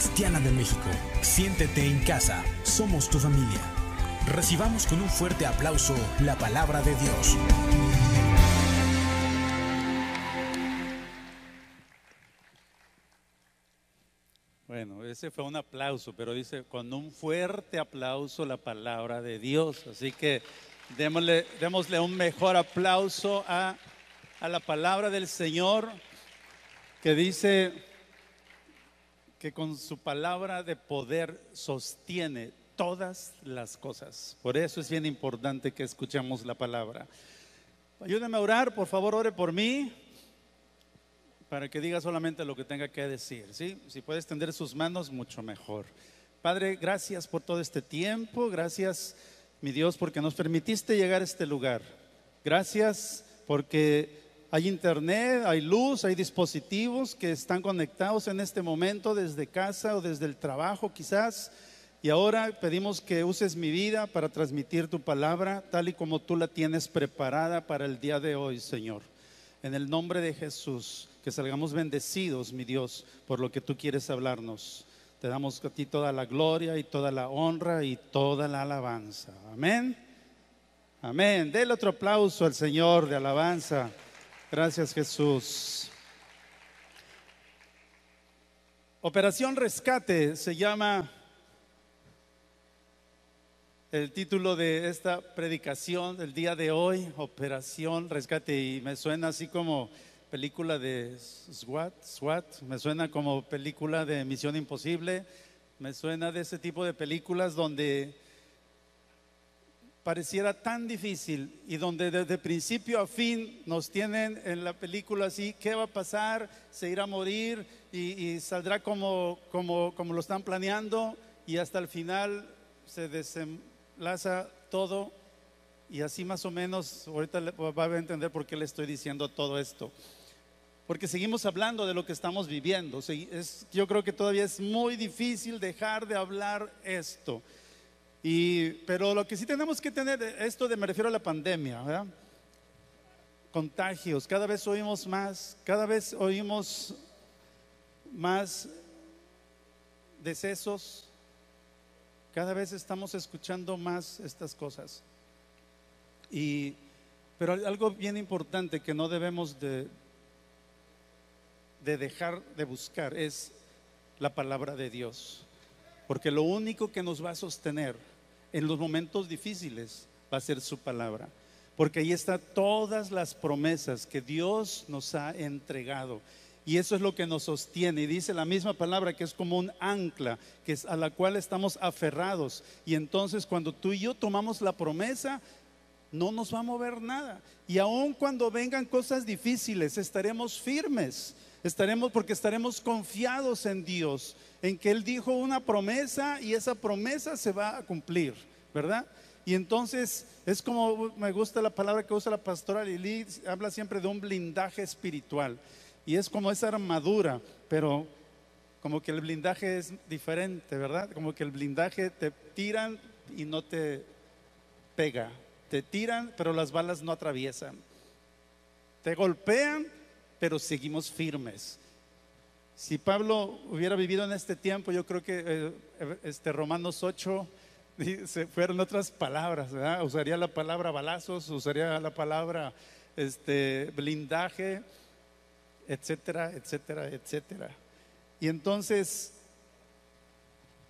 Cristiana de México. Siéntete en casa, somos tu familia. Recibamos con un fuerte aplauso la palabra de Dios. Bueno, ese fue un aplauso, pero dice con un fuerte aplauso la palabra de Dios. Así que démosle, démosle un mejor aplauso a, a la palabra del Señor que dice que con su palabra de poder sostiene todas las cosas. Por eso es bien importante que escuchemos la palabra. Ayúdeme a orar, por favor, ore por mí para que diga solamente lo que tenga que decir. ¿sí? Si puede extender sus manos, mucho mejor. Padre, gracias por todo este tiempo. Gracias, mi Dios, porque nos permitiste llegar a este lugar. Gracias porque hay internet, hay luz, hay dispositivos que están conectados en este momento desde casa o desde el trabajo quizás. Y ahora pedimos que uses mi vida para transmitir tu palabra tal y como tú la tienes preparada para el día de hoy, Señor. En el nombre de Jesús que salgamos bendecidos, mi Dios, por lo que tú quieres hablarnos. Te damos a ti toda la gloria y toda la honra y toda la alabanza. Amén. Amén. Dele otro aplauso al Señor de alabanza. Gracias Jesús. Operación Rescate se llama el título de esta predicación del día de hoy, Operación Rescate, y me suena así como película de SWAT, SWAT, me suena como película de Misión Imposible, me suena de ese tipo de películas donde pareciera tan difícil y donde desde principio a fin nos tienen en la película así, ¿qué va a pasar? ¿Se irá a morir? ¿Y, saldrá como, como, como lo están planeando? Y hasta el final se desenlaza todo y así más o menos, ahorita va a entender por qué le estoy diciendo todo esto porque seguimos hablando de lo que estamos viviendo. Es, yo creo que todavía es muy difícil dejar de hablar esto. Y, pero lo que sí tenemos que tener, esto de, me refiero a la pandemia, ¿verdad? contagios, cada vez oímos más, cada vez oímos más decesos, cada vez estamos escuchando más estas cosas. Y, pero algo bien importante que no debemos de, de dejar de buscar es la palabra de Dios. Porque lo único que nos va a sostener en los momentos difíciles va a ser su palabra. Porque ahí están todas las promesas que Dios nos ha entregado. Y eso es lo que nos sostiene. Y dice la misma palabra que es como un ancla, que a la cual estamos aferrados. Y entonces cuando tú y yo tomamos la promesa, no nos va a mover nada. Y aun cuando vengan cosas difíciles, estaremos firmes Estaremos porque estaremos confiados en Dios, en que Él dijo una promesa y esa promesa se va a cumplir, ¿verdad? Y entonces es como me gusta la palabra que usa la pastora Lili, habla siempre de un blindaje espiritual. Y es como esa armadura, pero como que el blindaje es diferente, ¿verdad? Como que el blindaje te tiran y no te pega. Te tiran, pero las balas no atraviesan. Te golpean, pero seguimos firmes. Si Pablo hubiera vivido en este tiempo, yo creo que eh, este Romanos 8 se fueron otras palabras, ¿verdad? Usaría la palabra balazos, usaría la palabra este, blindaje, etcétera, etcétera, etcétera. Y entonces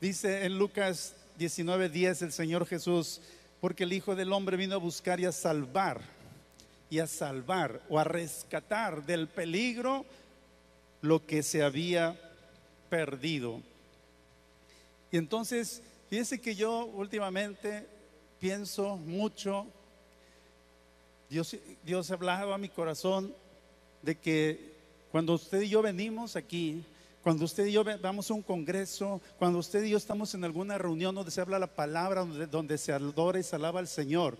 dice en Lucas 19:10 el Señor Jesús, porque el Hijo del Hombre vino a buscar y a salvar y a salvar o a rescatar del peligro lo que se había perdido. Y entonces, fíjese que yo últimamente pienso mucho, Dios, Dios ha hablado a mi corazón de que cuando usted y yo venimos aquí, cuando usted y yo vamos a un congreso, cuando usted y yo estamos en alguna reunión donde se habla la palabra, donde, donde se adora y se alaba al Señor,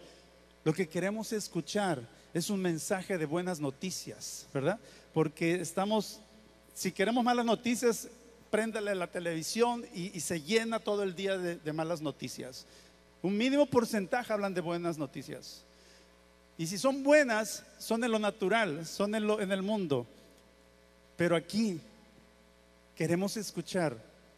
lo que queremos escuchar es un mensaje de buenas noticias, ¿verdad? Porque estamos, si queremos malas noticias, préndale la televisión y, se llena todo el día de, malas noticias. Un mínimo porcentaje hablan de buenas noticias. Y si son buenas, son en lo natural, son en, lo, en el mundo. Pero aquí queremos escuchar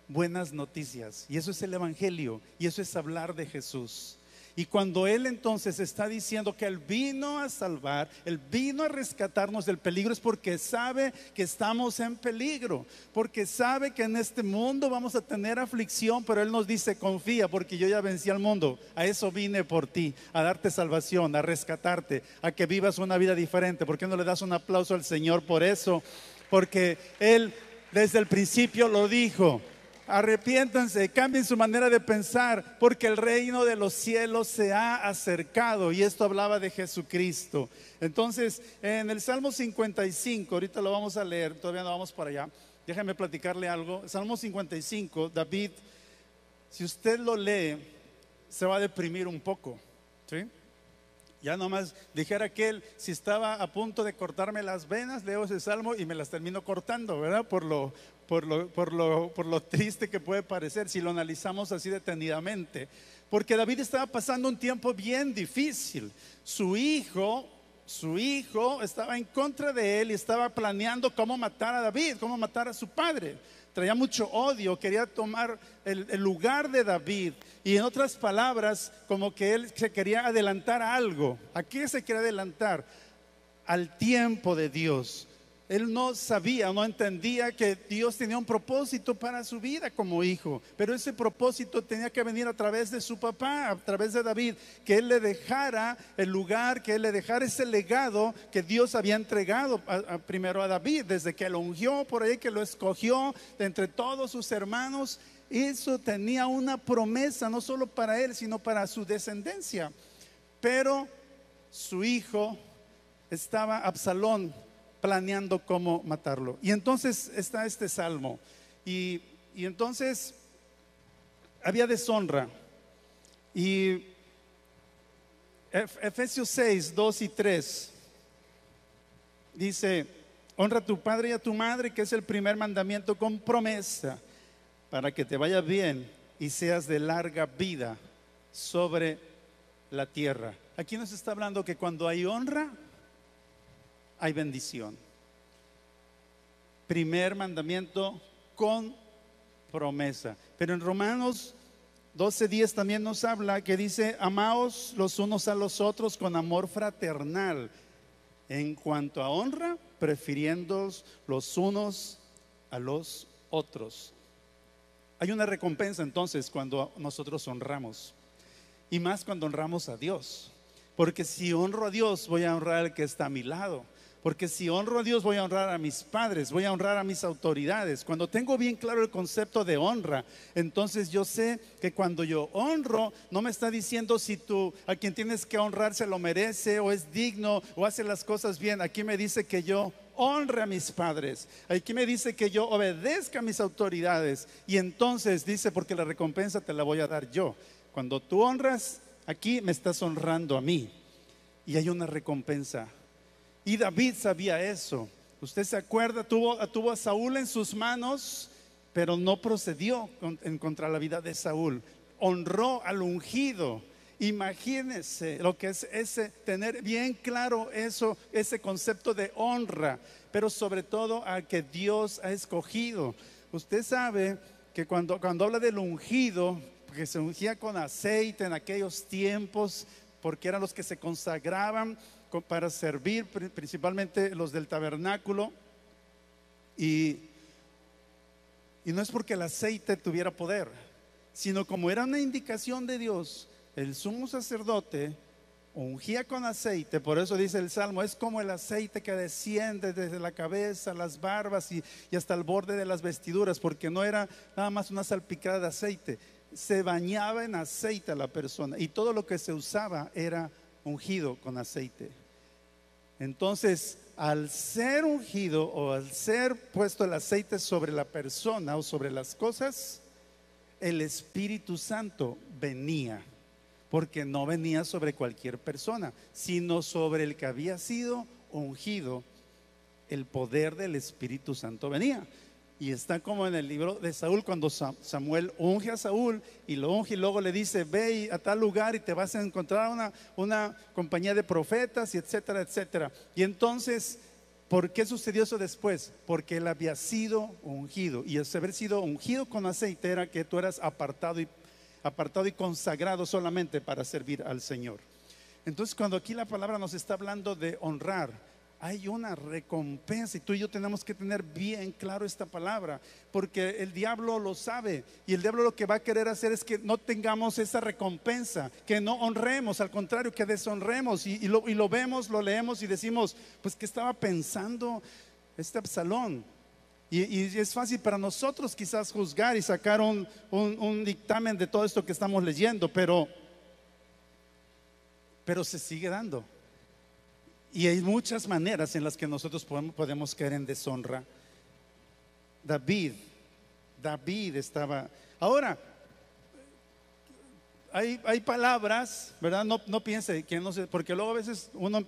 buenas noticias. Y eso es el Evangelio. Y eso es hablar de Jesús. Y cuando Él entonces está diciendo que Él vino a salvar, Él vino a rescatarnos del peligro, es porque sabe que estamos en peligro, porque sabe que en este mundo vamos a tener aflicción, pero Él nos dice, confía, porque yo ya vencí al mundo, a eso vine por ti, a darte salvación, a rescatarte, a que vivas una vida diferente. ¿Por qué no le das un aplauso al Señor por eso? Porque Él desde el principio lo dijo arrepiéntanse, cambien su manera de pensar, porque el reino de los cielos se ha acercado. Y esto hablaba de Jesucristo. Entonces, en el Salmo 55, ahorita lo vamos a leer, todavía no vamos para allá. Déjame platicarle algo. Salmo 55, David, si usted lo lee, se va a deprimir un poco. ¿sí? Ya nomás dijera que él, si estaba a punto de cortarme las venas, leo ese salmo y me las termino cortando, ¿verdad? Por lo, por lo, por lo, por lo triste que puede parecer si lo analizamos así detenidamente. Porque David estaba pasando un tiempo bien difícil. Su hijo, su hijo estaba en contra de él y estaba planeando cómo matar a David, cómo matar a su padre traía mucho odio, quería tomar el, lugar de David. Y en otras palabras, como que él se quería adelantar a algo. ¿A qué se quería adelantar? Al tiempo de Dios. Él no sabía, no entendía que Dios tenía un propósito para su vida como hijo, pero ese propósito tenía que venir a través de su papá, a través de David, que él le dejara el lugar, que él le dejara ese legado que Dios había entregado primero a David, desde que lo ungió por ahí, que lo escogió de entre todos sus hermanos. Eso tenía una promesa, no solo para él, sino para su descendencia. Pero su hijo estaba, Absalón, planeando cómo matarlo. Y entonces está este salmo. Y, entonces había deshonra. Y Efesios 6, 2 y 3 dice, honra a tu padre y a tu madre, que es el primer mandamiento con promesa, para que te vaya bien y seas de larga vida sobre la tierra. Aquí nos está hablando que cuando hay honra, hay bendición. Primer mandamiento con promesa. Pero en Romanos 12:10 también nos habla que dice, amaos los unos a los otros con amor fraternal. En cuanto a honra, prefiriendo los unos a los otros. Hay una recompensa entonces cuando nosotros honramos. Y más cuando honramos a Dios. Porque si honro a Dios, voy a honrar al que está a mi lado. Porque si honro a Dios, voy a honrar a mis padres, voy a honrar a mis autoridades. Cuando tengo bien claro el concepto de honra, entonces yo sé que cuando yo honro, no me está diciendo si tú a quien tienes que honrar se lo merece o es digno o hace las cosas bien. Aquí me dice que yo honre a mis padres. Aquí me dice que yo obedezca a mis autoridades. Y entonces dice, porque la recompensa te la voy a dar yo. Cuando tú honras, aquí me estás honrando a mí. Y hay una recompensa y David sabía eso. Usted se acuerda, tuvo, a Saúl en sus manos, pero no procedió en contra la vida de Saúl. Honró al ungido. Imagínese lo que es ese tener bien claro eso, ese concepto de honra, pero sobre todo a que Dios ha escogido. Usted sabe que cuando, cuando habla del ungido, que se ungía con aceite en aquellos tiempos, porque eran los que se consagraban para servir, principalmente los del tabernáculo. Y, y no es porque el aceite tuviera poder, sino como era una indicación de Dios, el sumo sacerdote ungía con aceite, por eso dice el Salmo, es como el aceite que desciende desde la cabeza, las barbas y, y, hasta el borde de las vestiduras, porque no era nada más una salpicada de aceite, se bañaba en aceite a la persona y todo lo que se usaba era ungido con aceite. Entonces, al ser ungido o al ser puesto el aceite sobre la persona o sobre las cosas, el Espíritu Santo venía, porque no venía sobre cualquier persona, sino sobre el que había sido ungido. El poder del Espíritu Santo venía. Y está como en el libro de Saúl, cuando Samuel unge a Saúl y lo unge y luego le dice, ve a tal lugar y te vas a encontrar una, una compañía de profetas y etcétera, etcétera. Y entonces ¿Por qué sucedió eso después? Porque él había sido ungido. Y el haber sido ungido con aceite era que tú eras apartado y, apartado y consagrado solamente para servir al Señor. Entonces, cuando aquí la palabra nos está hablando de honrar, hay una recompensa y tú y yo tenemos que tener bien claro esta palabra, porque el diablo lo sabe y el diablo lo que va a querer hacer es que no tengamos esa recompensa, que no honremos, al contrario, que deshonremos y, lo, y lo, vemos, lo leemos y decimos, pues ¿qué estaba pensando este Absalón? Y, es fácil para nosotros quizás juzgar y sacar un, un dictamen de todo esto que estamos leyendo, pero, pero se sigue dando. Y hay muchas maneras en las que nosotros podemos, caer en deshonra. David, David estaba... Ahora, hay, hay, palabras, ¿verdad? No, no piense que no sé, porque luego a veces uno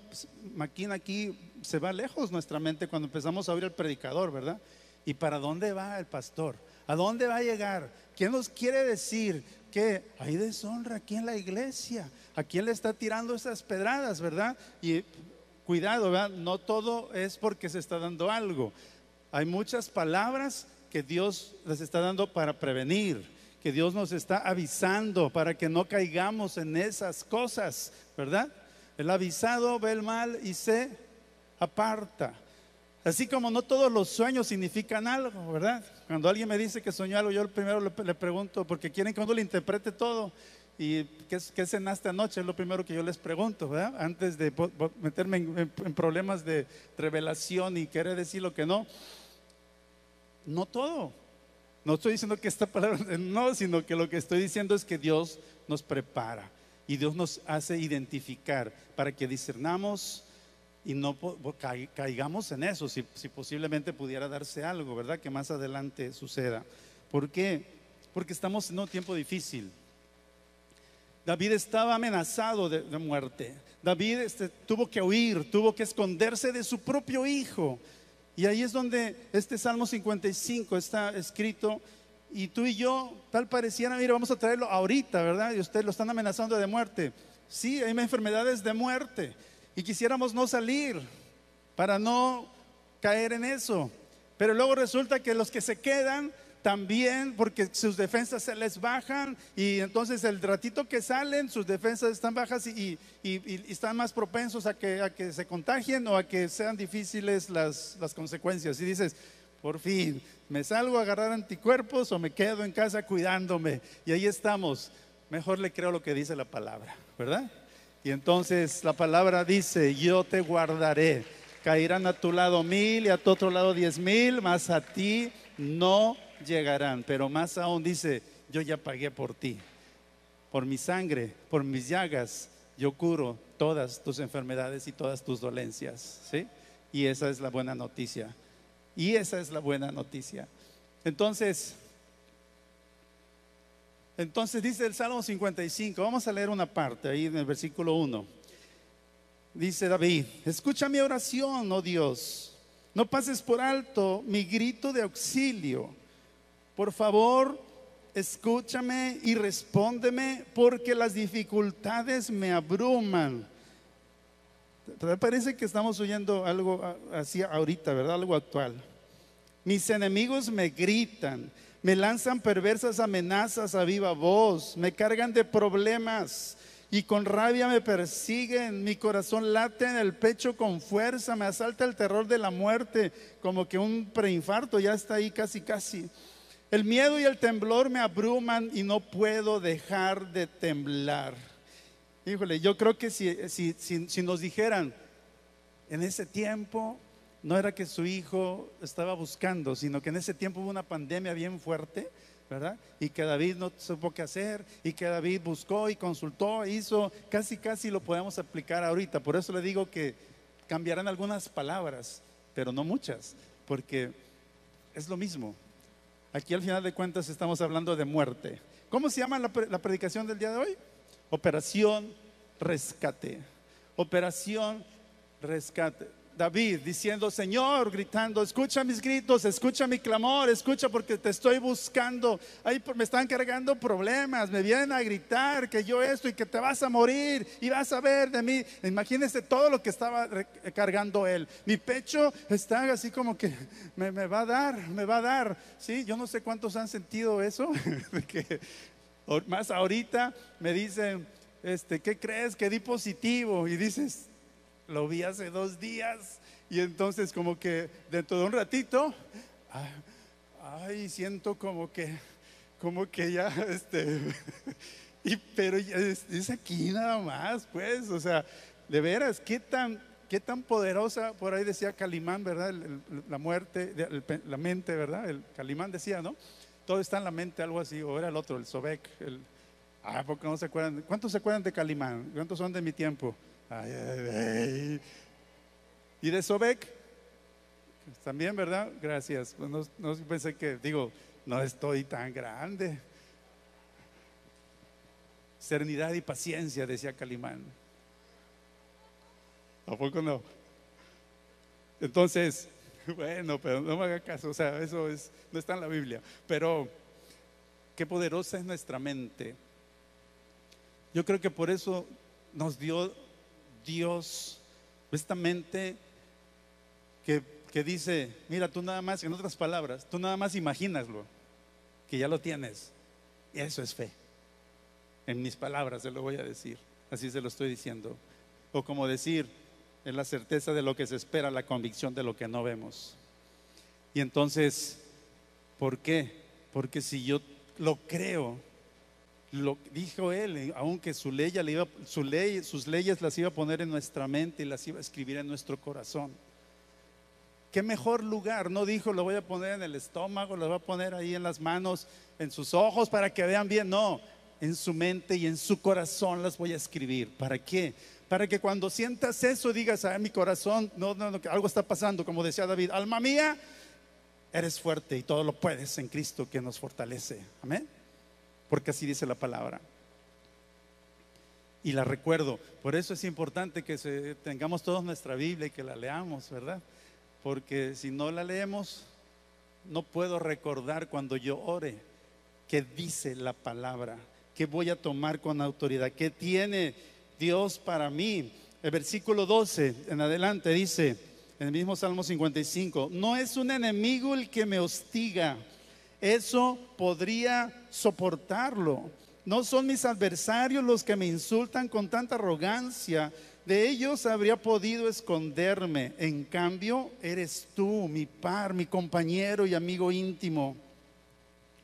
maquina aquí, se va lejos nuestra mente cuando empezamos a oír al predicador, ¿verdad? ¿Y para dónde va el pastor? ¿A dónde va a llegar? ¿Quién nos quiere decir que hay deshonra aquí en la iglesia? ¿A quién le está tirando esas pedradas, verdad? Y cuidado, ¿verdad? no todo es porque se está dando algo. Hay muchas palabras que Dios les está dando para prevenir, que Dios nos está avisando para que no caigamos en esas cosas, ¿verdad? El avisado ve el mal y se aparta. Así como no todos los sueños significan algo, ¿verdad? Cuando alguien me dice que soñó algo, yo primero le, pregunto, porque quieren que uno le interprete todo. ¿Y qué, qué, cenaste anoche? Es lo primero que yo les pregunto, ¿verdad? Antes de meterme en, problemas de revelación y querer decir lo que no. No todo. No estoy diciendo que esta palabra, no, sino que lo que estoy diciendo es que Dios nos prepara y Dios nos hace identificar para que discernamos y no caigamos en eso, si, si posiblemente pudiera darse algo, ¿verdad? Que más adelante suceda. ¿Por qué? Porque estamos en un tiempo difícil. David estaba amenazado de, muerte. David este, tuvo que huir, tuvo que esconderse de su propio hijo. Y ahí es donde este Salmo 55 está escrito. Y tú y yo, tal pareciera, mira, vamos a traerlo ahorita, ¿verdad? Y ustedes lo están amenazando de muerte. Sí, hay enfermedades de muerte. Y quisiéramos no salir para no caer en eso. Pero luego resulta que los que se quedan también porque sus defensas se les bajan y entonces el ratito que salen sus defensas están bajas y, están más propensos a que, a que, se contagien o a que sean difíciles las, las, consecuencias. Y dices, por fin, ¿me salgo a agarrar anticuerpos o me quedo en casa cuidándome? Y ahí estamos. Mejor le creo lo que dice la palabra, ¿verdad? Y entonces la palabra dice, yo te guardaré. Caerán a tu lado mil y a tu otro lado diez mil, mas a ti no llegarán, pero más aún dice, yo ya pagué por ti, por mi sangre, por mis llagas, yo curo todas tus enfermedades y todas tus dolencias, ¿sí? Y esa es la buena noticia. Y esa es la buena noticia. Entonces, entonces dice el Salmo 55, vamos a leer una parte ahí en el versículo 1. Dice David, escucha mi oración, oh Dios, no pases por alto mi grito de auxilio por favor, escúchame y respóndeme porque las dificultades me abruman. ¿Te parece que estamos oyendo algo así ahorita, verdad? Algo actual. Mis enemigos me gritan, me lanzan perversas amenazas a viva voz, me cargan de problemas y con rabia me persiguen, mi corazón late en el pecho con fuerza, me asalta el terror de la muerte, como que un preinfarto ya está ahí casi, casi. El miedo y el temblor me abruman y no puedo dejar de temblar. Híjole, yo creo que si, si, nos dijeran, en ese tiempo no era que su hijo estaba buscando, sino que en ese tiempo hubo una pandemia bien fuerte, ¿verdad? Y que David no supo qué hacer, y que David buscó y consultó, hizo, casi, casi lo podemos aplicar ahorita. Por eso le digo que cambiarán algunas palabras, pero no muchas, porque es lo mismo. Aquí al final de cuentas estamos hablando de muerte. ¿Cómo se llama la, predicación del día de hoy? Operación Rescate. Operación Rescate. David diciendo, Señor, gritando, escucha mis gritos, escucha mi clamor, escucha porque te estoy buscando. Ahí me están cargando problemas, me vienen a gritar que yo esto y que te vas a morir y vas a ver de mí. Imagínense todo lo que estaba cargando él. Mi pecho está así como que me, va a dar, me va a dar. Sí, yo no sé cuántos han sentido eso, que más ahorita me dicen, este, ¿qué crees? Que di positivo y dices, lo vi hace dos días y entonces como que dentro de un ratito, ay, siento como que, como que ya, este, y, pero es, aquí nada más, pues, o sea, de veras, qué tan, qué tan poderosa, por ahí decía Calimán, ¿verdad? la muerte, la mente, ¿verdad? El Calimán decía, ¿no? Todo está en la mente, algo así, o era el otro, el Sobek, el, ah, porque no se acuerdan, ¿cuántos se acuerdan de Calimán? ¿Cuántos son de mi tiempo? Y de Sobek, también, ¿verdad? Gracias. Pues no, no, pensé que, digo, no estoy tan grande. Serenidad y paciencia, decía Calimán. ¿A poco no? Entonces, bueno, pero no me haga caso, o sea, eso es, no está en la Biblia. Pero qué poderosa es nuestra mente. Yo creo que por eso nos dio Dios, esta mente que, dice, mira, tú nada más, en otras palabras, tú nada más imagínaslo, que ya lo tienes. Y eso es fe. En mis palabras se lo voy a decir, así se lo estoy diciendo. O como decir, es la certeza de lo que se espera, la convicción de lo que no vemos. Y entonces, ¿por qué? Porque si yo lo creo, lo dijo él, aunque su ley, iba, su ley, sus leyes las iba a poner en nuestra mente y las iba a escribir en nuestro corazón. ¿Qué mejor lugar? No dijo, lo voy a poner en el estómago, lo voy a poner ahí en las manos, en sus ojos para que vean bien. No, en su mente y en su corazón las voy a escribir. ¿Para qué? Para que cuando sientas eso digas, a ah, mi corazón, no, no, no, algo está pasando, como decía David, alma mía, eres fuerte y todo lo puedes en Cristo que nos fortalece. Amén porque así dice la palabra. Y la recuerdo, por eso es importante que tengamos todos nuestra Biblia y que la leamos, ¿verdad? Porque si no la leemos, no puedo recordar cuando yo ore que dice la palabra, que voy a tomar con autoridad, que tiene Dios para mí. El versículo 12 en adelante dice, en el mismo Salmo 55, no es un enemigo el que me hostiga eso podría soportarlo. No son mis adversarios los que me insultan con tanta arrogancia. De ellos habría podido esconderme. En cambio, eres tú, mi par, mi compañero y amigo íntimo.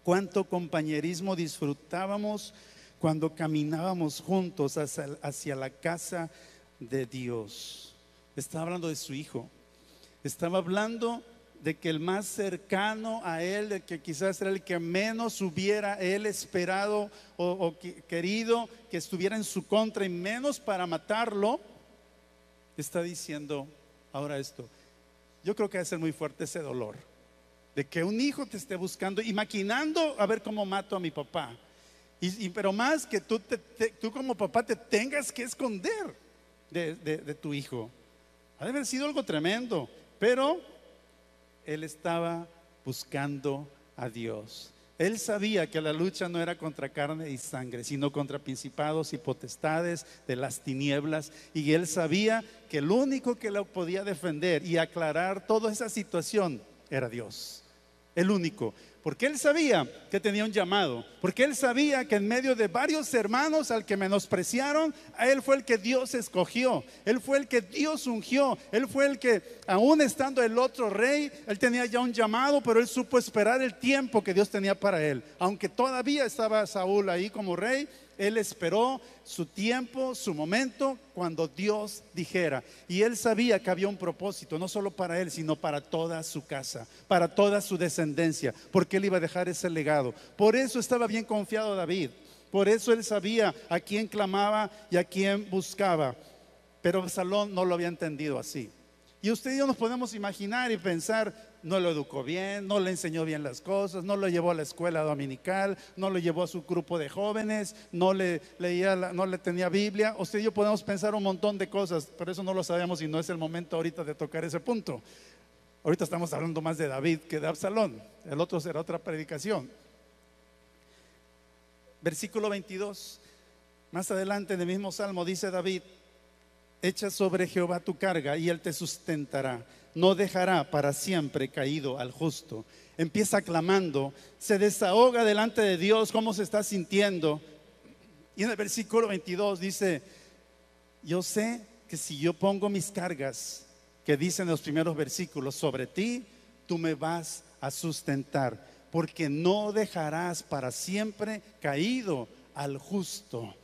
Cuánto compañerismo disfrutábamos cuando caminábamos juntos hacia, la casa de Dios. Estaba hablando de su hijo. Estaba hablando de que el más cercano a él, de que quizás era el que menos hubiera él esperado o, querido que estuviera en su contra y menos para matarlo, está diciendo ahora esto. Yo creo que debe ser muy fuerte ese dolor de que un hijo te esté buscando y maquinando a ver cómo mato a mi papá. Y, pero más que tú, tú como papá te tengas que esconder de, de tu hijo. Ha de haber sido algo tremendo, pero él estaba buscando a Dios. Él sabía que la lucha no era contra carne y sangre, sino contra principados y potestades de las tinieblas. Y él sabía que el único que lo podía defender y aclarar toda esa situación era Dios. El único. Porque él sabía que tenía un llamado. Porque él sabía que en medio de varios hermanos al que menospreciaron, a él fue el que Dios escogió. Él fue el que Dios ungió. Él fue el que, aún estando el otro rey, él tenía ya un llamado, pero él supo esperar el tiempo que Dios tenía para él. Aunque todavía estaba Saúl ahí como rey, él esperó su tiempo, su momento, cuando Dios dijera. Y él sabía que había un propósito, no solo para él, sino para toda su casa, para toda su descendencia, porque él iba a dejar ese legado. Por eso estaba bien confiado David. Por eso él sabía a quién clamaba y a quién buscaba. Pero Salón no lo había entendido así. Y usted y yo nos podemos imaginar y pensar, no lo educó bien, no le enseñó bien las cosas, no lo llevó a la escuela dominical, no lo llevó a su grupo de jóvenes, no le leía, no le tenía Biblia. Usted y yo podemos pensar un montón de cosas, pero eso no lo sabemos y no es el momento ahorita de tocar ese punto. Ahorita estamos hablando más de David que de Absalón. El otro será otra predicación. Versículo 22. Más adelante en el mismo salmo dice David, echa sobre Jehová tu carga y él te sustentará no dejará para siempre caído al justo. Empieza clamando, se desahoga delante de Dios, cómo se está sintiendo. Y en el versículo 22 dice, yo sé que si yo pongo mis cargas, que dicen los primeros versículos, sobre ti, tú me vas a sustentar, porque no dejarás para siempre caído al justo.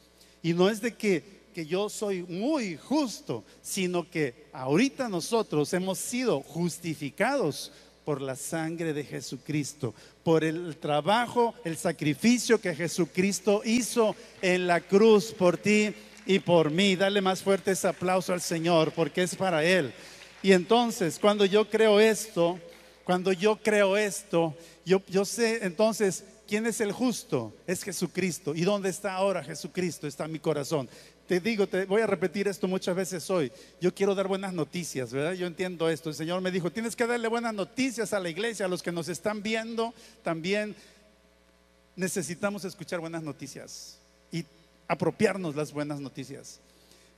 Y no es de que que yo soy muy justo, sino que ahorita nosotros hemos sido justificados por la sangre de Jesucristo, por el trabajo, el sacrificio que Jesucristo hizo en la cruz por ti y por mí. Dale más fuerte ese aplauso al Señor, porque es para Él. Y entonces, cuando yo creo esto, cuando yo creo esto, yo, yo sé entonces quién es el justo, es Jesucristo. ¿Y dónde está ahora Jesucristo? Está en mi corazón. Te digo, te voy a repetir esto muchas veces hoy. Yo quiero dar buenas noticias, ¿verdad? Yo entiendo esto. El Señor me dijo, tienes que darle buenas noticias a la iglesia, a los que nos están viendo. También necesitamos escuchar buenas noticias y apropiarnos las buenas noticias.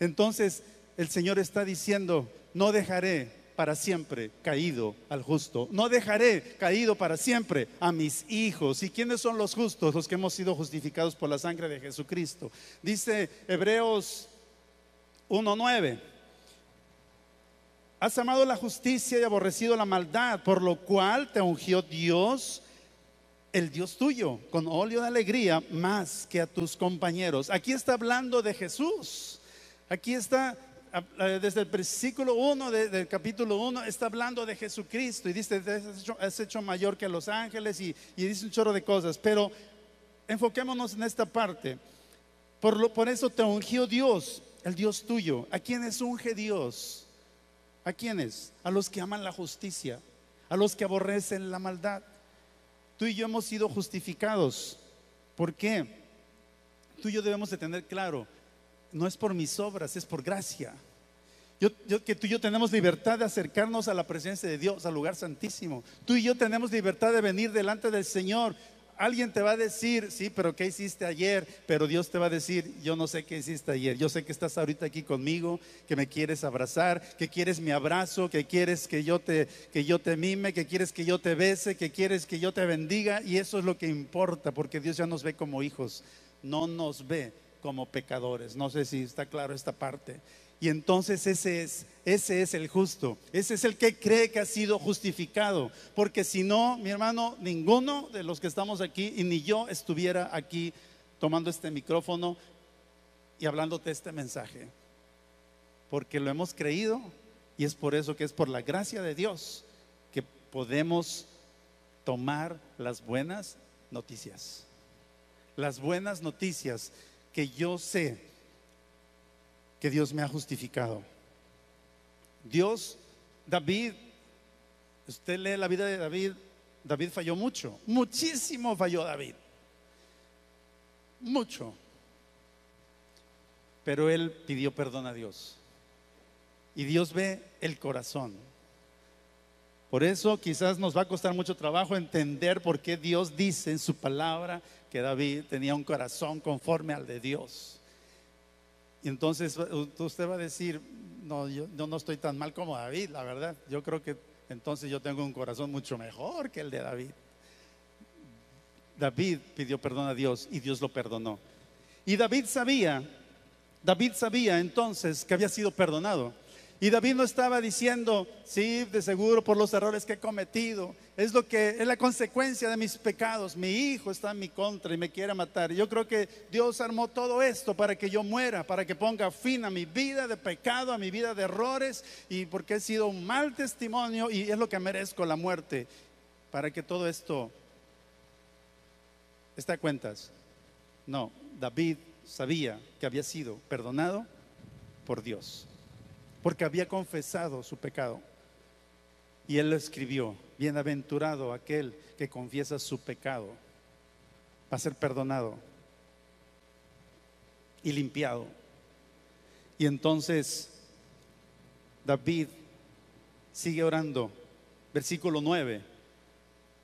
Entonces, el Señor está diciendo, no dejaré para siempre caído al justo. No dejaré caído para siempre a mis hijos. ¿Y quiénes son los justos? Los que hemos sido justificados por la sangre de Jesucristo. Dice Hebreos 1.9. Has amado la justicia y aborrecido la maldad, por lo cual te ungió Dios, el Dios tuyo, con óleo de alegría, más que a tus compañeros. Aquí está hablando de Jesús. Aquí está desde el versículo 1 del capítulo 1 está hablando de Jesucristo y dice, es hecho, mayor que los ángeles y, dice un chorro de cosas, pero enfoquémonos en esta parte. Por, lo, por eso te ungió Dios, el Dios tuyo. ¿A quiénes unge Dios? ¿A quiénes? A los que aman la justicia, a los que aborrecen la maldad. Tú y yo hemos sido justificados. ¿Por qué? Tú y yo debemos de tener claro no es por mis obras, es por gracia. Yo, que tú y yo tenemos libertad de acercarnos a la presencia de Dios, al lugar santísimo. Tú y yo tenemos libertad de venir delante del Señor. Alguien te va a decir, sí, pero ¿qué hiciste ayer? Pero Dios te va a decir, yo no sé qué hiciste ayer. Yo sé que estás ahorita aquí conmigo, que me quieres abrazar, que quieres mi abrazo, que quieres que yo te, que yo te mime, que quieres que yo te bese, que quieres que yo te bendiga. Y eso es lo que importa, porque Dios ya nos ve como hijos, no nos ve como pecadores. No sé si está claro esta parte. Y entonces ese es, ese es el justo, ese es el que cree que ha sido justificado, porque si no, mi hermano, ninguno de los que estamos aquí y ni yo estuviera aquí tomando este micrófono y hablándote este mensaje, porque lo hemos creído y es por eso que es por la gracia de Dios que podemos tomar las buenas noticias. Las buenas noticias que yo sé que Dios me ha justificado. Dios, David, usted lee la vida de David, David falló mucho, muchísimo falló David, mucho. Pero él pidió perdón a Dios. Y Dios ve el corazón. Por eso quizás nos va a costar mucho trabajo entender por qué Dios dice en su palabra que David tenía un corazón conforme al de Dios. Y entonces usted va a decir, no, yo, no estoy tan mal como David, la verdad. Yo creo que entonces yo tengo un corazón mucho mejor que el de David. David pidió perdón a Dios y Dios lo perdonó. Y David sabía, David sabía entonces que había sido perdonado. Y David no estaba diciendo, sí, de seguro por los errores que he cometido. Es lo que es la consecuencia de mis pecados. Mi hijo está en mi contra y me quiere matar. Yo creo que Dios armó todo esto para que yo muera, para que ponga fin a mi vida de pecado, a mi vida de errores y porque he sido un mal testimonio y es lo que merezco la muerte. Para que todo esto esté a cuentas. No, David sabía que había sido perdonado por Dios porque había confesado su pecado. Y él lo escribió, bienaventurado aquel que confiesa su pecado, va a ser perdonado y limpiado. Y entonces David sigue orando, versículo 9,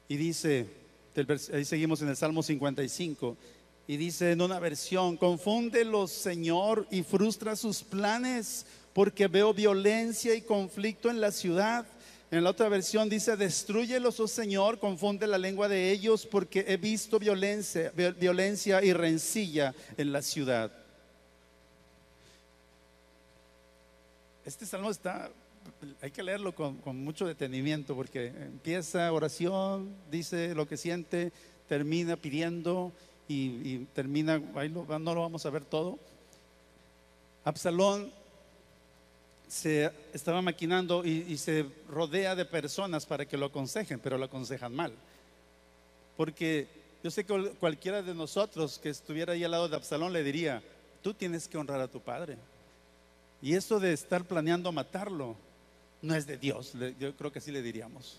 y dice, ahí seguimos en el Salmo 55, y dice en una versión, confúndelos Señor y frustra sus planes, porque veo violencia y conflicto en la ciudad. En la otra versión dice, destruyelos, oh Señor, confunde la lengua de ellos, porque he visto violencia, violencia y rencilla en la ciudad. Este salmo está, hay que leerlo con, mucho detenimiento, porque empieza oración, dice lo que siente, termina pidiendo y, termina, ahí no lo vamos a ver todo. Absalón se estaba maquinando y, se rodea de personas para que lo aconsejen, pero lo aconsejan mal. Porque yo sé que cualquiera de nosotros que estuviera ahí al lado de Absalón le diría, tú tienes que honrar a tu padre. Y eso de estar planeando matarlo no es de Dios, yo creo que sí le diríamos.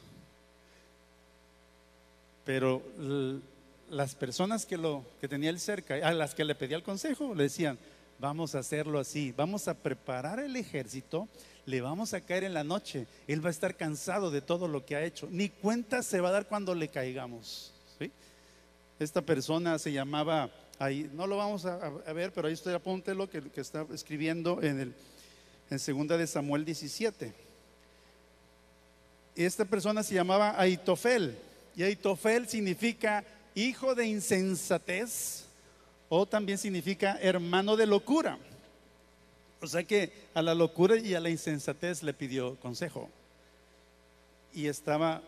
Pero las personas que lo que tenía él cerca, a las que le pedía el consejo, le decían, vamos a hacerlo así, vamos a preparar el ejército, le vamos a caer en la noche, él va a estar cansado de todo lo que ha hecho, ni cuenta se va a dar cuando le caigamos. Esta persona se llamaba, ahí, no lo vamos a, ver, pero ahí estoy, apúntelo, que, que está escribiendo en, el, en segunda de Samuel 17. Esta persona se llamaba Aitofel, y Aitofel significa hijo de insensatez o también significa hermano de locura. O sea que a la locura y a la insensatez le pidió consejo. Y estaba,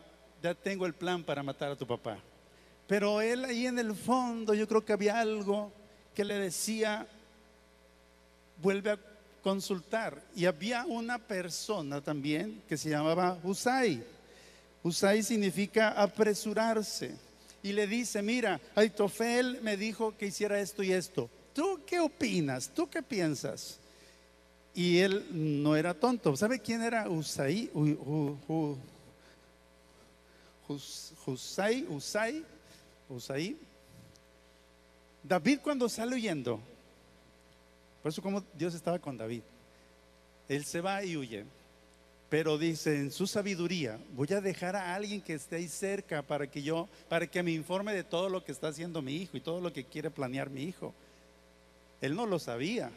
ya tengo el plan para matar a tu papá. Pero él ahí en el fondo yo creo que había algo que le decía, vuelve a consultar. Y había una persona también que se llamaba Usai. Usai significa apresurarse y le dice, mira, Aitofel me dijo que hiciera esto y esto. ¿Tú qué opinas? ¿Tú qué piensas? Y él no era tonto. ¿Sabe quién era Usai? Usai. David cuando sale huyendo, por eso como Dios estaba con David, él se va y huye. Pero dice, en su sabiduría, voy a dejar a alguien que esté ahí cerca para que yo, para que me informe de todo lo que está haciendo mi hijo y todo lo que quiere planear mi hijo. Él no lo sabía.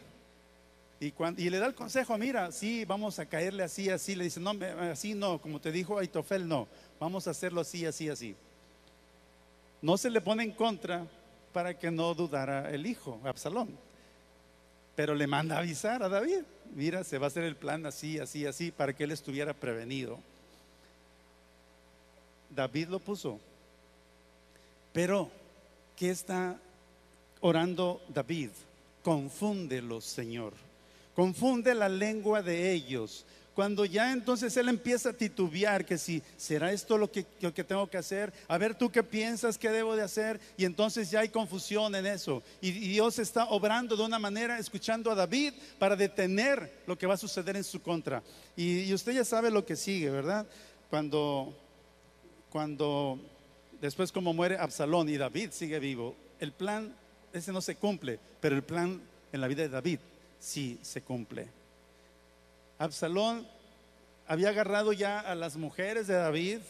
Y, cuando, le da el consejo, mira, sí, vamos a caerle así, así. Le dice, no, así no, como te dijo Aitofel, no, vamos a hacerlo así, así, así. No se le pone en contra para que no dudara el hijo, Absalón. Pero le manda avisar a David mira, se va a hacer el plan así, así, así, para que él estuviera prevenido. David lo puso. Pero, ¿qué está orando David? Confúndelos, Señor. Confunde la lengua de ellos cuando ya entonces él empieza a titubear, que si será esto lo que, tengo que hacer, a ver tú qué piensas que debo de hacer, y entonces ya hay confusión en eso. Y, Dios está obrando de una manera, escuchando a David, para detener lo que va a suceder en su contra. Y, usted ya sabe lo que sigue, ¿verdad? Cuando, cuando después como muere Absalón y David sigue vivo, el plan, ese no se cumple, pero el plan en la vida de David sí se cumple. Absalón había agarrado ya a las mujeres de David.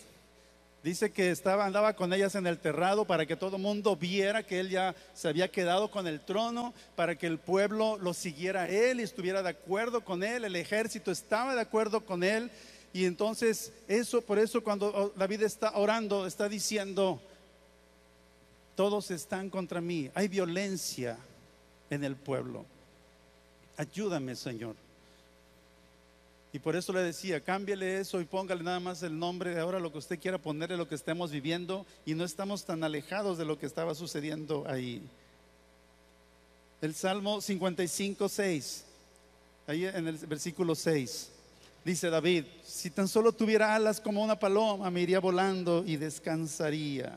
Dice que estaba, andaba con ellas en el terrado para que todo el mundo viera que él ya se había quedado con el trono, para que el pueblo lo siguiera a él y estuviera de acuerdo con él, el ejército estaba de acuerdo con él. Y entonces eso, por eso cuando David está orando, está diciendo, todos están contra mí, hay violencia en el pueblo. Ayúdame, Señor. Y por eso le decía, cámbiale eso y póngale nada más el nombre de ahora lo que usted quiera ponerle, lo que estemos viviendo y no estamos tan alejados de lo que estaba sucediendo ahí. El Salmo 55, 6, ahí en el versículo 6, dice David, si tan solo tuviera alas como una paloma, me iría volando y descansaría.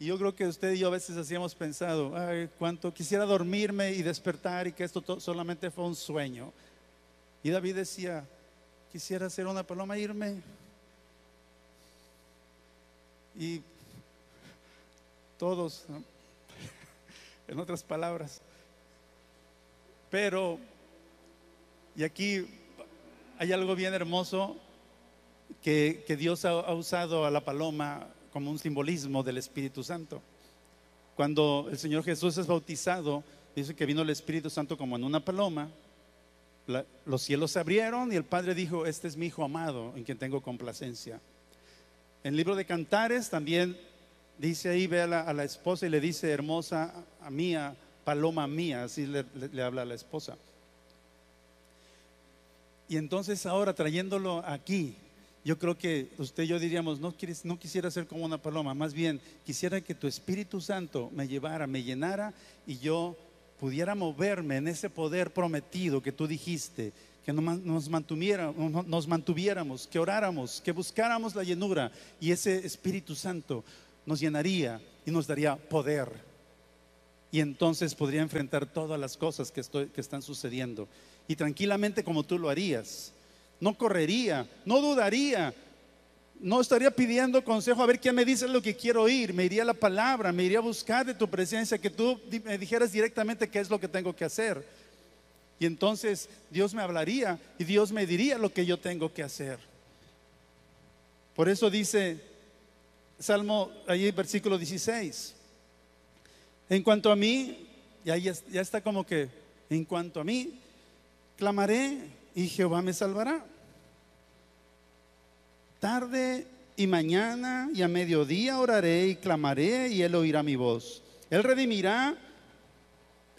Y yo creo que usted y yo a veces hacíamos pensado, ay, cuánto quisiera dormirme y despertar y que esto solamente fue un sueño. Y David decía, quisiera ser una paloma, irme y todos, en otras palabras. Pero, y aquí hay algo bien hermoso que, Dios ha, usado a la paloma como un simbolismo del Espíritu Santo. Cuando el Señor Jesús es bautizado, dice que vino el Espíritu Santo como en una paloma, los cielos se abrieron y el Padre dijo, este es mi Hijo amado en quien tengo complacencia. En el libro de Cantares también dice ahí, ve a la, esposa y le dice, hermosa mía, paloma mía, así le, habla a la esposa. Y entonces ahora trayéndolo aquí, yo creo que usted y yo diríamos, no quisiera ser como una paloma, más bien quisiera que tu Espíritu Santo me llevara, me llenara y yo pudiera moverme en ese poder prometido que tú dijiste, que nos, mantuviera, mantuviéramos, que oráramos, que buscáramos la llenura y ese Espíritu Santo nos llenaría y nos daría poder. Y entonces podría enfrentar todas las cosas que, estoy, que están sucediendo. Y tranquilamente como tú lo harías. No correría, no dudaría, no estaría pidiendo consejo a ver quién me dice lo que quiero oír. Me iría la palabra, me iría a buscar de tu presencia, que tú me dijeras directamente qué es lo que tengo que hacer. Y entonces Dios me hablaría y Dios me diría lo que yo tengo que hacer. Por eso dice Salmo, ahí versículo 16. En cuanto a mí, y ahí ya está como que, en cuanto a mí, clamaré y Jehová me salvará. Tarde y mañana y a mediodía oraré y clamaré y él oirá mi voz. Él redimirá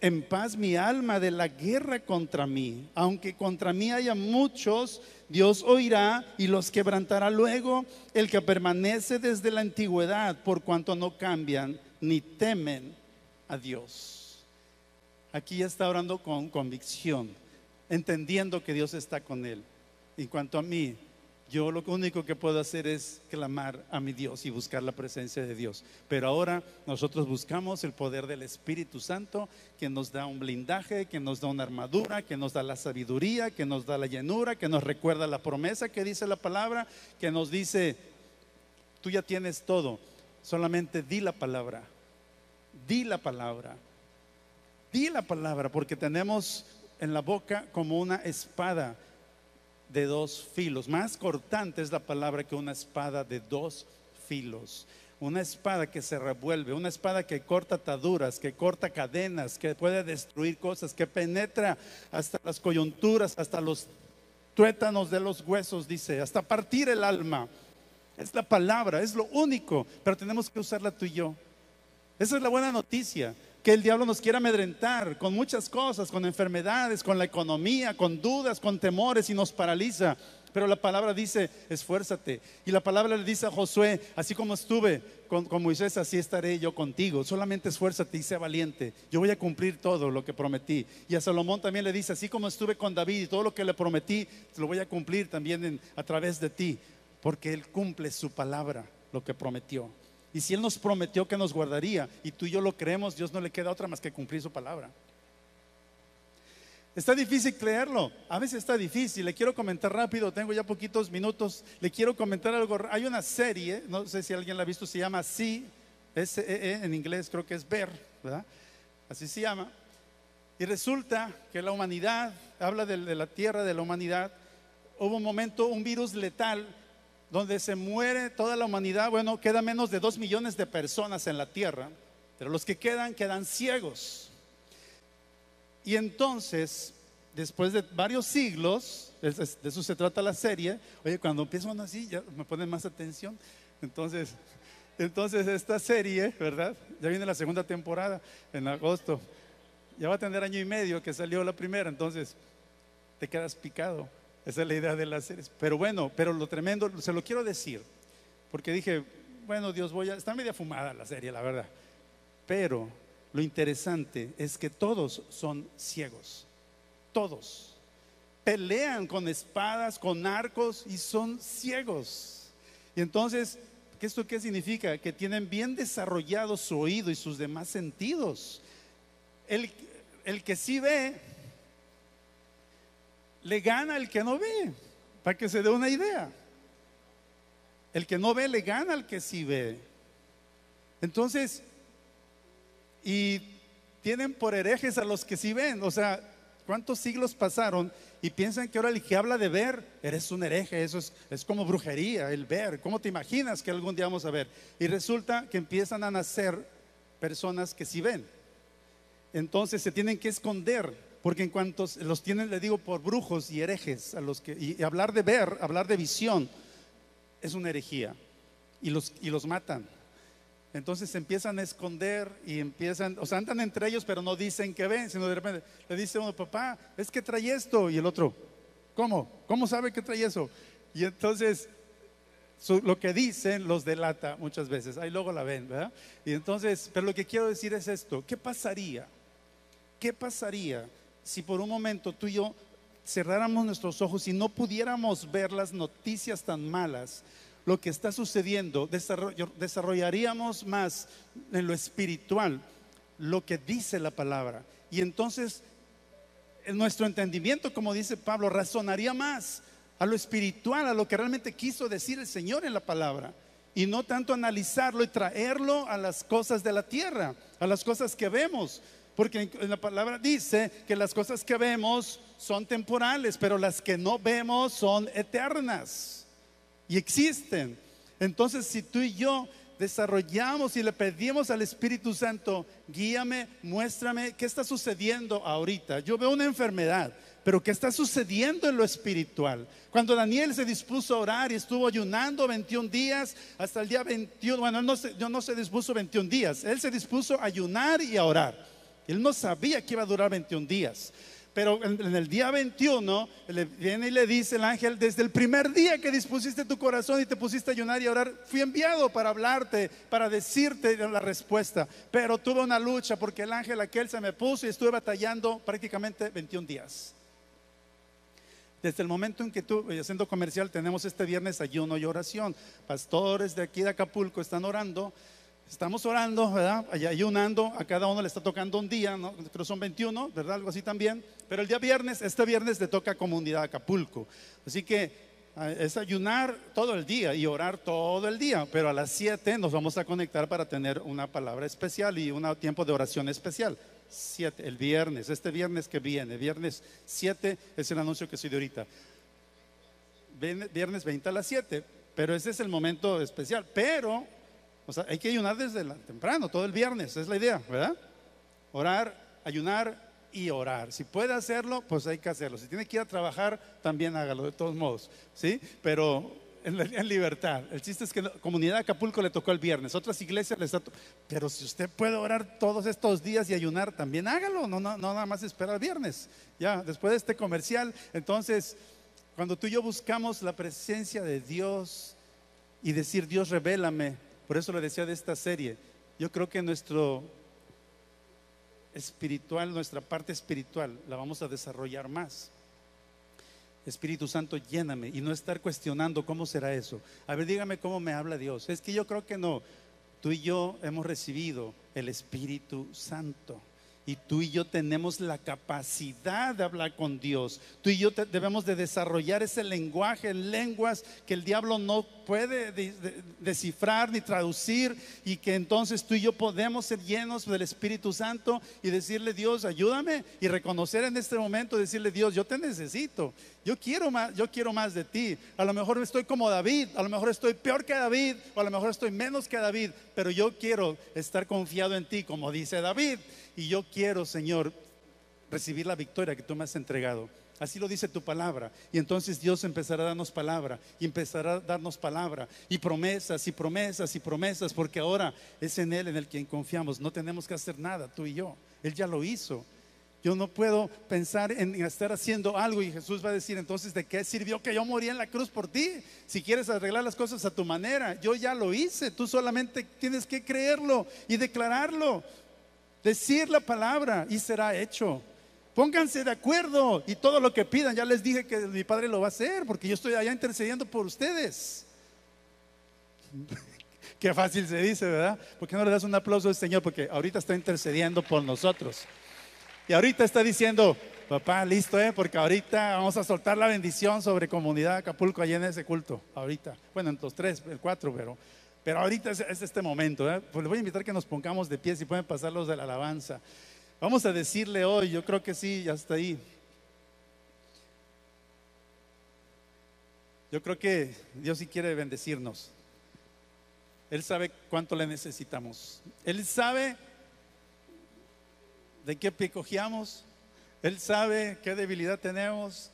en paz mi alma de la guerra contra mí. Aunque contra mí haya muchos, Dios oirá y los quebrantará luego el que permanece desde la antigüedad, por cuanto no cambian ni temen a Dios. Aquí ya está orando con convicción, entendiendo que Dios está con él. En cuanto a mí, yo lo único que puedo hacer es clamar a mi Dios y buscar la presencia de Dios. Pero ahora nosotros buscamos el poder del Espíritu Santo que nos da un blindaje, que nos da una armadura, que nos da la sabiduría, que nos da la llenura, que nos recuerda la promesa que dice la palabra, que nos dice, tú ya tienes todo, solamente di la palabra, di la palabra, di la palabra, porque tenemos en la boca como una espada de dos filos. Más cortante es la palabra que una espada de dos filos. Una espada que se revuelve, una espada que corta ataduras, que corta cadenas, que puede destruir cosas, que penetra hasta las coyunturas, hasta los tuétanos de los huesos, dice, hasta partir el alma. Es la palabra, es lo único, pero tenemos que usarla tú y yo. Esa es la buena noticia que el diablo nos quiera amedrentar con muchas cosas, con enfermedades, con la economía, con dudas, con temores y nos paraliza. Pero la palabra dice, esfuérzate. Y la palabra le dice a Josué, así como estuve con, con, Moisés, así estaré yo contigo. Solamente esfuérzate y sea valiente. Yo voy a cumplir todo lo que prometí. Y a Salomón también le dice, así como estuve con David y todo lo que le prometí, lo voy a cumplir también a través de ti. Porque Él cumple su palabra, lo que prometió. Y si Él nos prometió que nos guardaría y tú y yo lo creemos, Dios no le queda otra más que cumplir su palabra. Está difícil creerlo, a veces está difícil. Le quiero comentar rápido, tengo ya poquitos minutos. Le quiero comentar algo. Hay una serie, no sé si alguien la ha visto, se llama Sí, S -E -E, en inglés creo que es ver, ¿verdad? Así se llama. Y resulta que la humanidad, habla de la tierra, de la humanidad, hubo un momento, un virus letal donde se muere toda la humanidad, bueno, queda menos de dos millones de personas en la tierra, pero los que quedan quedan ciegos. Y entonces, después de varios siglos, de eso se trata la serie, oye, cuando empieza uno así, ya me ponen más atención. Entonces, entonces esta serie, ¿verdad? Ya viene la segunda temporada en agosto. Ya va a tener año y medio que salió la primera, entonces te quedas picado. Esa es la idea de las series. Pero bueno, pero lo tremendo, se lo quiero decir, porque dije, bueno, Dios, voy a... Está media fumada la serie, la verdad. Pero lo interesante es que todos son ciegos. Todos. Pelean con espadas, con arcos y son ciegos. Y entonces, ¿qué ¿esto qué significa? Que tienen bien desarrollado su oído y sus demás sentidos. El, el que sí ve, le gana el que no ve, para que se dé una idea. El que no ve le gana al que sí ve. Entonces, y tienen por herejes a los que sí ven. O sea, ¿cuántos siglos pasaron y piensan que ahora el que habla de ver, eres un hereje? Eso es, es como brujería, el ver. ¿Cómo te imaginas que algún día vamos a ver? Y resulta que empiezan a nacer personas que sí ven. Entonces se tienen que esconder, porque en cuanto los tienen, le digo, por brujos y herejes, a los que, y hablar de ver, hablar de visión, es una herejía. Y los, y los matan. Entonces empiezan a esconder y empiezan, o sea, andan entre ellos, pero no dicen que ven, sino de repente le dice uno, papá, es que trae esto. Y el otro, ¿cómo? ¿Cómo sabe que trae eso? Y entonces lo que dicen los delata muchas veces. Ahí luego la ven, ¿verdad? Y entonces, pero lo que quiero decir es esto: ¿qué pasaría? ¿Qué pasaría si por un momento tú y yo cerráramos nuestros ojos y no pudiéramos ver las noticias tan malas lo que está sucediendo, desarrollaríamos más en lo espiritual lo que dice la palabra. Y entonces en nuestro entendimiento, como dice Pablo, razonaría más a lo espiritual, a lo que realmente quiso decir el Señor en la palabra. Y no tanto analizarlo y traerlo a las cosas de la tierra, a las cosas que vemos. Porque en la palabra dice que las cosas que vemos son temporales, pero las que no vemos son eternas y existen. Entonces, si tú y yo desarrollamos y le pedimos al Espíritu Santo, guíame, muéstrame qué está sucediendo ahorita. Yo veo una enfermedad, pero qué está sucediendo en lo espiritual. Cuando Daniel se dispuso a orar y estuvo ayunando 21 días hasta el día 21, bueno, no se, no se dispuso 21 días, él se dispuso a ayunar y a orar. Él no sabía que iba a durar 21 días. Pero en, el día 21 le viene y le dice el ángel, desde el primer día que dispusiste tu corazón y te pusiste a ayunar y a orar, fui enviado para hablarte, para decirte la respuesta. Pero tuve una lucha porque el ángel aquel se me puso y estuve batallando prácticamente 21 días. Desde el momento en que tú, haciendo comercial, tenemos este viernes ayuno y oración. Pastores de aquí de Acapulco están orando Estamos orando, ¿verdad? Ayunando, a cada uno le está tocando un día, ¿no? Pero son 21, ¿verdad? Algo así también. Pero el día viernes, este viernes le toca Comunidad Acapulco. Así que ah, es ayunar todo el día y orar todo el día. Pero a las 7 nos vamos a conectar para tener una palabra especial y un tiempo de oración especial. 7, el viernes, este viernes que viene, viernes 7 es el anuncio que soy de ahorita. Viernes 20 a las 7, pero ese es el momento especial. Pero o sea, hay que ayunar desde temprano, todo el viernes, es la idea, ¿verdad? Orar, ayunar y orar. Si puede hacerlo, pues hay que hacerlo. Si tiene que ir a trabajar, también hágalo, de todos modos, ¿sí? Pero en, libertad. El chiste es que la comunidad de Acapulco le tocó el viernes, otras iglesias les tocó. Pero si usted puede orar todos estos días y ayunar, también hágalo, no, no, no nada más esperar el viernes. Ya, después de este comercial, entonces, cuando tú y yo buscamos la presencia de Dios y decir, Dios, revélame, por eso le decía de esta serie. Yo creo que nuestro espiritual, nuestra parte espiritual, la vamos a desarrollar más. Espíritu Santo, lléname y no estar cuestionando cómo será eso. A ver, dígame cómo me habla Dios. Es que yo creo que no. Tú y yo hemos recibido el Espíritu Santo y tú y yo tenemos la capacidad de hablar con Dios. Tú y yo debemos de desarrollar ese lenguaje en lenguas que el diablo no puede descifrar ni traducir y que entonces tú y yo podemos ser llenos del Espíritu Santo y decirle Dios, ayúdame y reconocer en este momento, decirle Dios, yo te necesito. Yo quiero más, yo quiero más de ti. A lo mejor estoy como David, a lo mejor estoy peor que David, o a lo mejor estoy menos que David, pero yo quiero estar confiado en ti, como dice David. Y yo quiero, Señor, recibir la victoria que tú me has entregado. Así lo dice tu palabra. Y entonces Dios empezará a darnos palabra y empezará a darnos palabra y promesas y promesas y promesas, porque ahora es en Él en el quien confiamos. No tenemos que hacer nada, tú y yo. Él ya lo hizo. Yo no puedo pensar en estar haciendo algo y Jesús va a decir entonces de qué sirvió que yo morí en la cruz por ti. Si quieres arreglar las cosas a tu manera, yo ya lo hice. Tú solamente tienes que creerlo y declararlo decir la palabra y será hecho. Pónganse de acuerdo y todo lo que pidan, ya les dije que mi Padre lo va a hacer, porque yo estoy allá intercediendo por ustedes. Qué fácil se dice, ¿verdad? ¿Por qué no le das un aplauso al Señor? Porque ahorita está intercediendo por nosotros. Y ahorita está diciendo, papá, listo, ¿eh? Porque ahorita vamos a soltar la bendición sobre comunidad Acapulco allá en ese culto. Ahorita. Bueno, en los tres, el cuatro, pero Pero ahorita es, este momento. ¿eh? Pues le voy a invitar que nos pongamos de pie si pueden pasar los de la alabanza. Vamos a decirle hoy, yo creo que sí, ya está ahí. Yo creo que Dios sí quiere bendecirnos. Él sabe cuánto le necesitamos. Él sabe de qué pie Él sabe qué debilidad tenemos.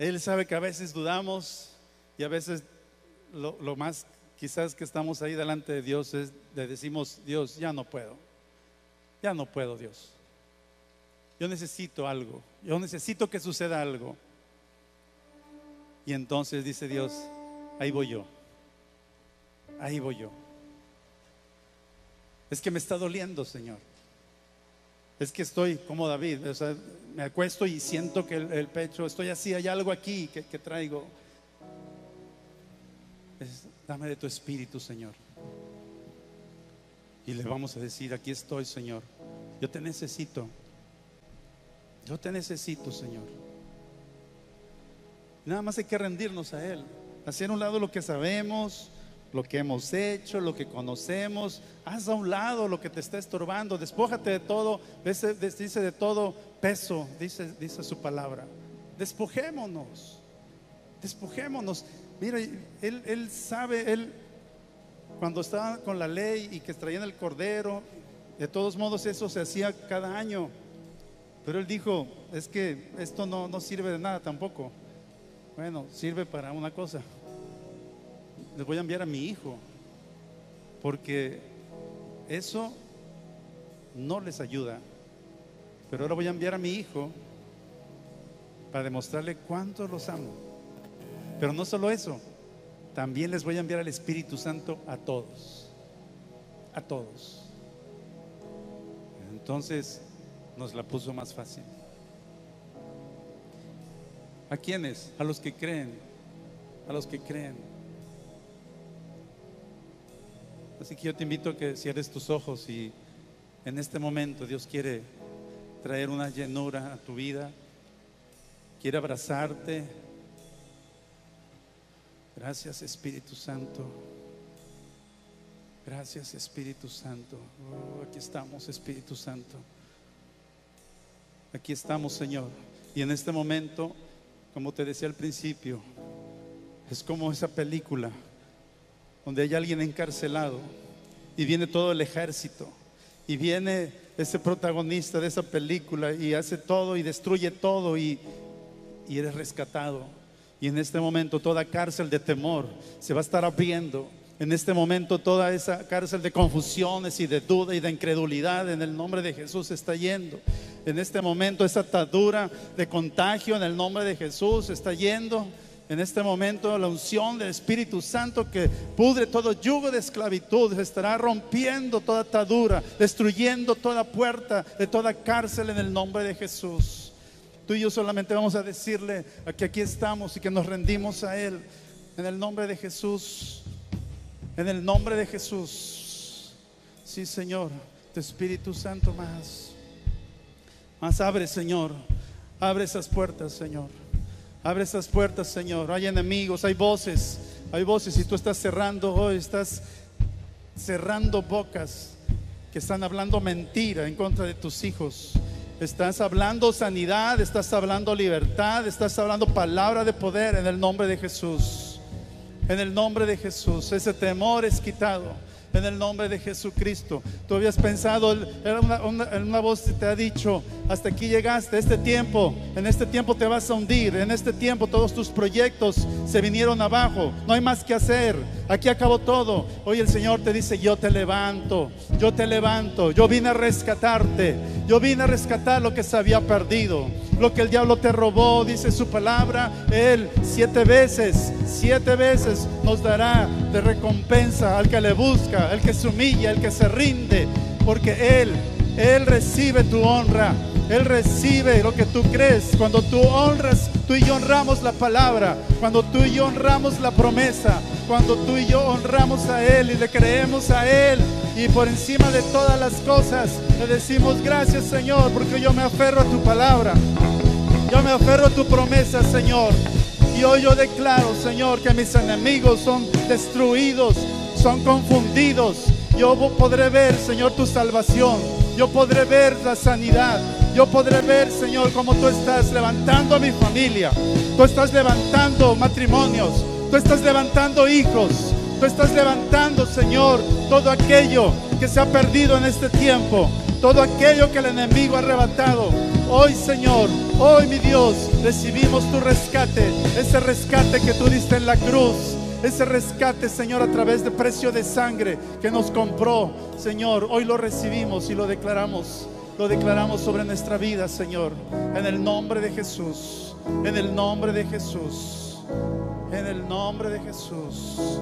Él sabe que a veces dudamos y a veces lo, lo más quizás que estamos ahí delante de Dios es le decimos, Dios, ya no puedo. Ya no puedo, Dios. Yo necesito algo. Yo necesito que suceda algo. Y entonces dice Dios, ahí voy yo. Ahí voy yo. Es que me está doliendo, Señor. Es que estoy como David, o sea, me acuesto y siento que el, pecho, estoy así, hay algo aquí que, traigo. dame de tu espíritu, Señor. Y le vamos a decir, aquí estoy, Señor. Yo te necesito. Yo te necesito, Señor. Nada más hay que rendirnos a Él. Hacer a un lado lo que sabemos, lo que hemos hecho, lo que conocemos. Haz a un lado lo que te está estorbando. Despójate de todo, dice, de todo peso, dice, dice su palabra. Despojémonos. Despojémonos. Mira, él, él sabe, él cuando estaba con la ley y que traían el cordero, de todos modos eso se hacía cada año. Pero él dijo, es que esto no, no sirve de nada tampoco. Bueno, sirve para una cosa. Les voy a enviar a mi hijo, porque eso no les ayuda. Pero ahora voy a enviar a mi hijo para demostrarle cuánto los amo. Pero no solo eso, también les voy a enviar al Espíritu Santo a todos. A todos. Entonces nos la puso más fácil. ¿A quiénes? A los que creen. A los que creen. Así que yo te invito a que cierres tus ojos y en este momento Dios quiere traer una llenura a tu vida. Quiere abrazarte. Gracias Espíritu Santo. Gracias Espíritu Santo. Oh, aquí estamos Espíritu Santo. Aquí estamos Señor. Y en este momento como te decía al principio, es como esa película donde hay alguien encarcelado y viene todo el ejército y viene ese protagonista de esa película y hace todo y destruye todo y, y eres rescatado. Y en este momento toda cárcel de temor se va a estar abriendo en este momento toda esa cárcel de confusiones y de duda y de incredulidad en el nombre de Jesús está yendo. En este momento esa atadura de contagio en el nombre de Jesús está yendo. En este momento la unción del Espíritu Santo que pudre todo yugo de esclavitud estará rompiendo toda atadura, destruyendo toda puerta de toda cárcel en el nombre de Jesús. Tú y yo solamente vamos a decirle que aquí estamos y que nos rendimos a Él. En el nombre de Jesús. En el nombre de Jesús. Sí, Señor. Tu Espíritu Santo más. Más abre, Señor. Abre esas puertas, Señor. Abre esas puertas, Señor. Hay enemigos, hay voces. Hay voces y tú estás cerrando hoy, estás cerrando bocas que están hablando mentira en contra de tus hijos. Estás hablando sanidad, estás hablando libertad, estás hablando palabra de poder en el nombre de Jesús. En el nombre de Jesús, ese temor es quitado. En el nombre de Jesucristo. Tú habías pensado, en una, voz te ha dicho, hasta aquí llegaste, este tiempo, en este tiempo te vas a hundir, en este tiempo todos tus proyectos se vinieron abajo, no hay más que hacer, aquí acabó todo. Hoy el Señor te dice, yo te levanto, yo te levanto, yo vine a rescatarte, yo vine a rescatar lo que se había perdido lo que el diablo te robó, dice su palabra, Él siete veces, siete veces nos dará de recompensa al que le busca, al que se humilla, al que se rinde, porque Él, Él recibe tu honra. Él recibe lo que tú crees. Cuando tú honras, tú y yo honramos la palabra. Cuando tú y yo honramos la promesa. Cuando tú y yo honramos a Él y le creemos a Él. Y por encima de todas las cosas le decimos gracias Señor porque yo me aferro a tu palabra. Yo me aferro a tu promesa Señor. Y hoy yo declaro Señor que mis enemigos son destruidos son confundidos. Yo podré ver, Señor, tu salvación. Yo podré ver la sanidad. Yo podré ver, Señor, cómo tú estás levantando a mi familia. Tú estás levantando matrimonios. Tú estás levantando hijos. Tú estás levantando, Señor, todo aquello que se ha perdido en este tiempo. Todo aquello que el enemigo ha arrebatado. Hoy, Señor, hoy, mi Dios, recibimos tu rescate. Ese rescate que tú diste en la cruz. Ese rescate, Señor, a través de precio de sangre que nos compró, Señor, hoy lo recibimos y lo declaramos. Lo declaramos sobre nuestra vida, Señor. En el nombre de Jesús. En el nombre de Jesús. En el nombre de Jesús.